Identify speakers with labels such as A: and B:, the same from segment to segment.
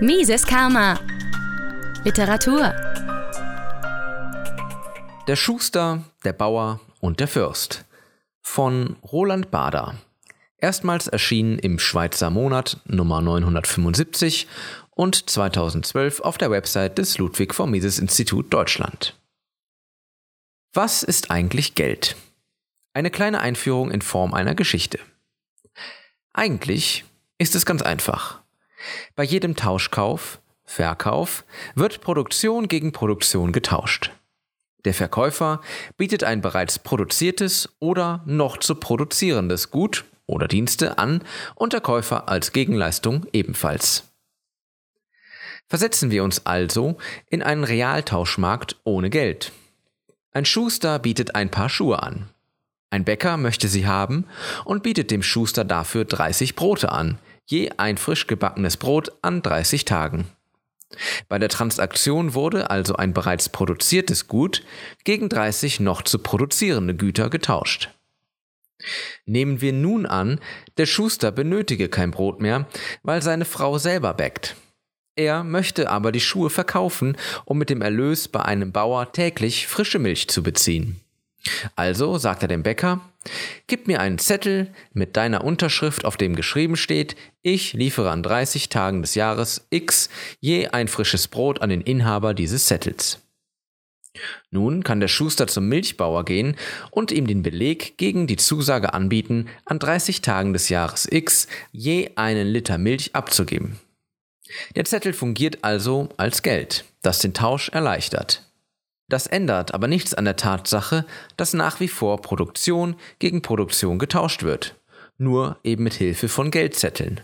A: Mises Karma. Literatur.
B: Der Schuster, der Bauer und der Fürst von Roland Bader. Erstmals erschienen im Schweizer Monat Nummer 975 und 2012 auf der Website des Ludwig von Mises Institut Deutschland. Was ist eigentlich Geld? Eine kleine Einführung in Form einer Geschichte. Eigentlich ist es ganz einfach. Bei jedem Tauschkauf, Verkauf wird Produktion gegen Produktion getauscht. Der Verkäufer bietet ein bereits produziertes oder noch zu produzierendes Gut oder Dienste an und der Käufer als Gegenleistung ebenfalls. Versetzen wir uns also in einen Realtauschmarkt ohne Geld. Ein Schuster bietet ein paar Schuhe an. Ein Bäcker möchte sie haben und bietet dem Schuster dafür 30 Brote an, je ein frisch gebackenes Brot an 30 Tagen. Bei der Transaktion wurde also ein bereits produziertes Gut gegen 30 noch zu produzierende Güter getauscht. Nehmen wir nun an, der Schuster benötige kein Brot mehr, weil seine Frau selber bäckt. Er möchte aber die Schuhe verkaufen, um mit dem Erlös bei einem Bauer täglich frische Milch zu beziehen. Also sagt er dem Bäcker, Gib mir einen Zettel mit deiner Unterschrift, auf dem geschrieben steht, ich liefere an 30 Tagen des Jahres X je ein frisches Brot an den Inhaber dieses Zettels. Nun kann der Schuster zum Milchbauer gehen und ihm den Beleg gegen die Zusage anbieten, an 30 Tagen des Jahres X je einen Liter Milch abzugeben. Der Zettel fungiert also als Geld, das den Tausch erleichtert. Das ändert aber nichts an der Tatsache, dass nach wie vor Produktion gegen Produktion getauscht wird, nur eben mit Hilfe von Geldzetteln.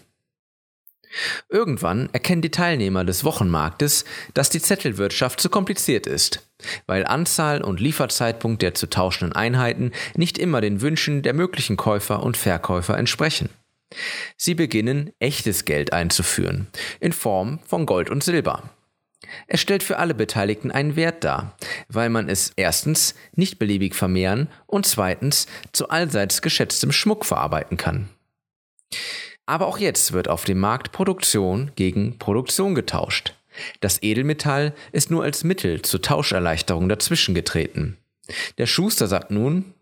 B: Irgendwann erkennen die Teilnehmer des Wochenmarktes, dass die Zettelwirtschaft zu kompliziert ist, weil Anzahl und Lieferzeitpunkt der zu tauschenden Einheiten nicht immer den Wünschen der möglichen Käufer und Verkäufer entsprechen. Sie beginnen echtes Geld einzuführen, in Form von Gold und Silber. Es stellt für alle Beteiligten einen Wert dar, weil man es erstens nicht beliebig vermehren und zweitens zu allseits geschätztem Schmuck verarbeiten kann. Aber auch jetzt wird auf dem Markt Produktion gegen Produktion getauscht. Das Edelmetall ist nur als Mittel zur Tauscherleichterung dazwischen getreten. Der Schuster sagt nun,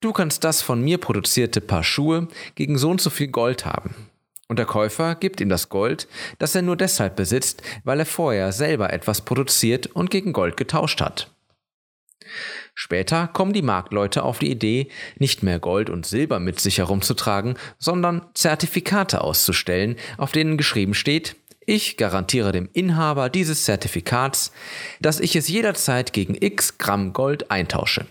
B: du kannst das von mir produzierte Paar Schuhe gegen so und so viel Gold haben. Und der Käufer gibt ihm das Gold, das er nur deshalb besitzt, weil er vorher selber etwas produziert und gegen Gold getauscht hat. Später kommen die Marktleute auf die Idee, nicht mehr Gold und Silber mit sich herumzutragen, sondern Zertifikate auszustellen, auf denen geschrieben steht, ich garantiere dem Inhaber dieses Zertifikats, dass ich es jederzeit gegen x Gramm Gold eintausche.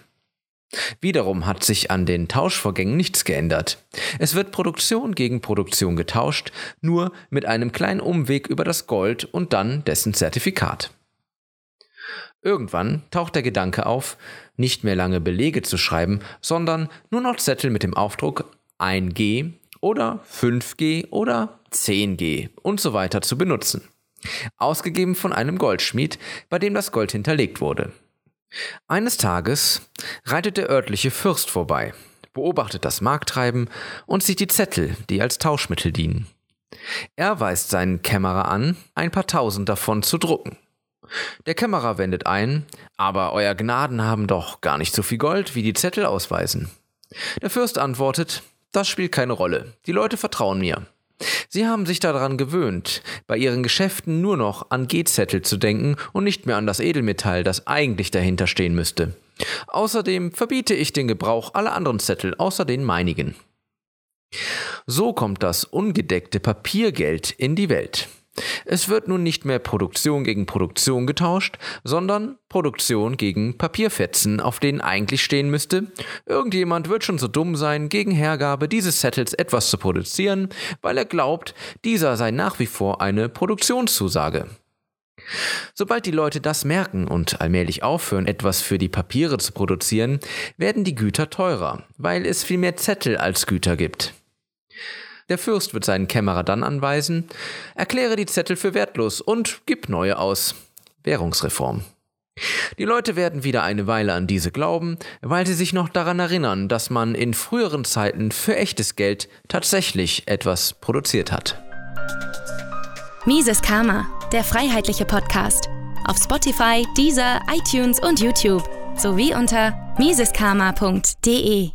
B: Wiederum hat sich an den Tauschvorgängen nichts geändert. Es wird Produktion gegen Produktion getauscht, nur mit einem kleinen Umweg über das Gold und dann dessen Zertifikat. Irgendwann taucht der Gedanke auf, nicht mehr lange Belege zu schreiben, sondern nur noch Zettel mit dem Aufdruck 1G oder 5G oder 10G und so weiter zu benutzen. Ausgegeben von einem Goldschmied, bei dem das Gold hinterlegt wurde. Eines Tages reitet der örtliche Fürst vorbei, beobachtet das Markttreiben und sieht die Zettel, die als Tauschmittel dienen. Er weist seinen Kämmerer an, ein paar tausend davon zu drucken. Der Kämmerer wendet ein, aber Euer Gnaden haben doch gar nicht so viel Gold, wie die Zettel ausweisen. Der Fürst antwortet, das spielt keine Rolle, die Leute vertrauen mir. Sie haben sich daran gewöhnt, bei ihren Geschäften nur noch an G-Zettel zu denken und nicht mehr an das Edelmetall, das eigentlich dahinter stehen müsste. Außerdem verbiete ich den Gebrauch aller anderen Zettel außer den meinigen. So kommt das ungedeckte Papiergeld in die Welt. Es wird nun nicht mehr Produktion gegen Produktion getauscht, sondern Produktion gegen Papierfetzen, auf denen eigentlich stehen müsste, irgendjemand wird schon so dumm sein, gegen Hergabe dieses Settles etwas zu produzieren, weil er glaubt, dieser sei nach wie vor eine Produktionszusage. Sobald die Leute das merken und allmählich aufhören, etwas für die Papiere zu produzieren, werden die Güter teurer, weil es viel mehr Zettel als Güter gibt. Der Fürst wird seinen Kämmerer dann anweisen, erkläre die Zettel für wertlos und gib neue aus. Währungsreform. Die Leute werden wieder eine Weile an diese glauben, weil sie sich noch daran erinnern, dass man in früheren Zeiten für echtes Geld tatsächlich etwas produziert hat.
A: Mises Karma, der freiheitliche Podcast. Auf Spotify, Deezer, iTunes und YouTube sowie unter miseskarma.de.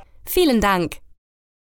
A: Vielen Dank!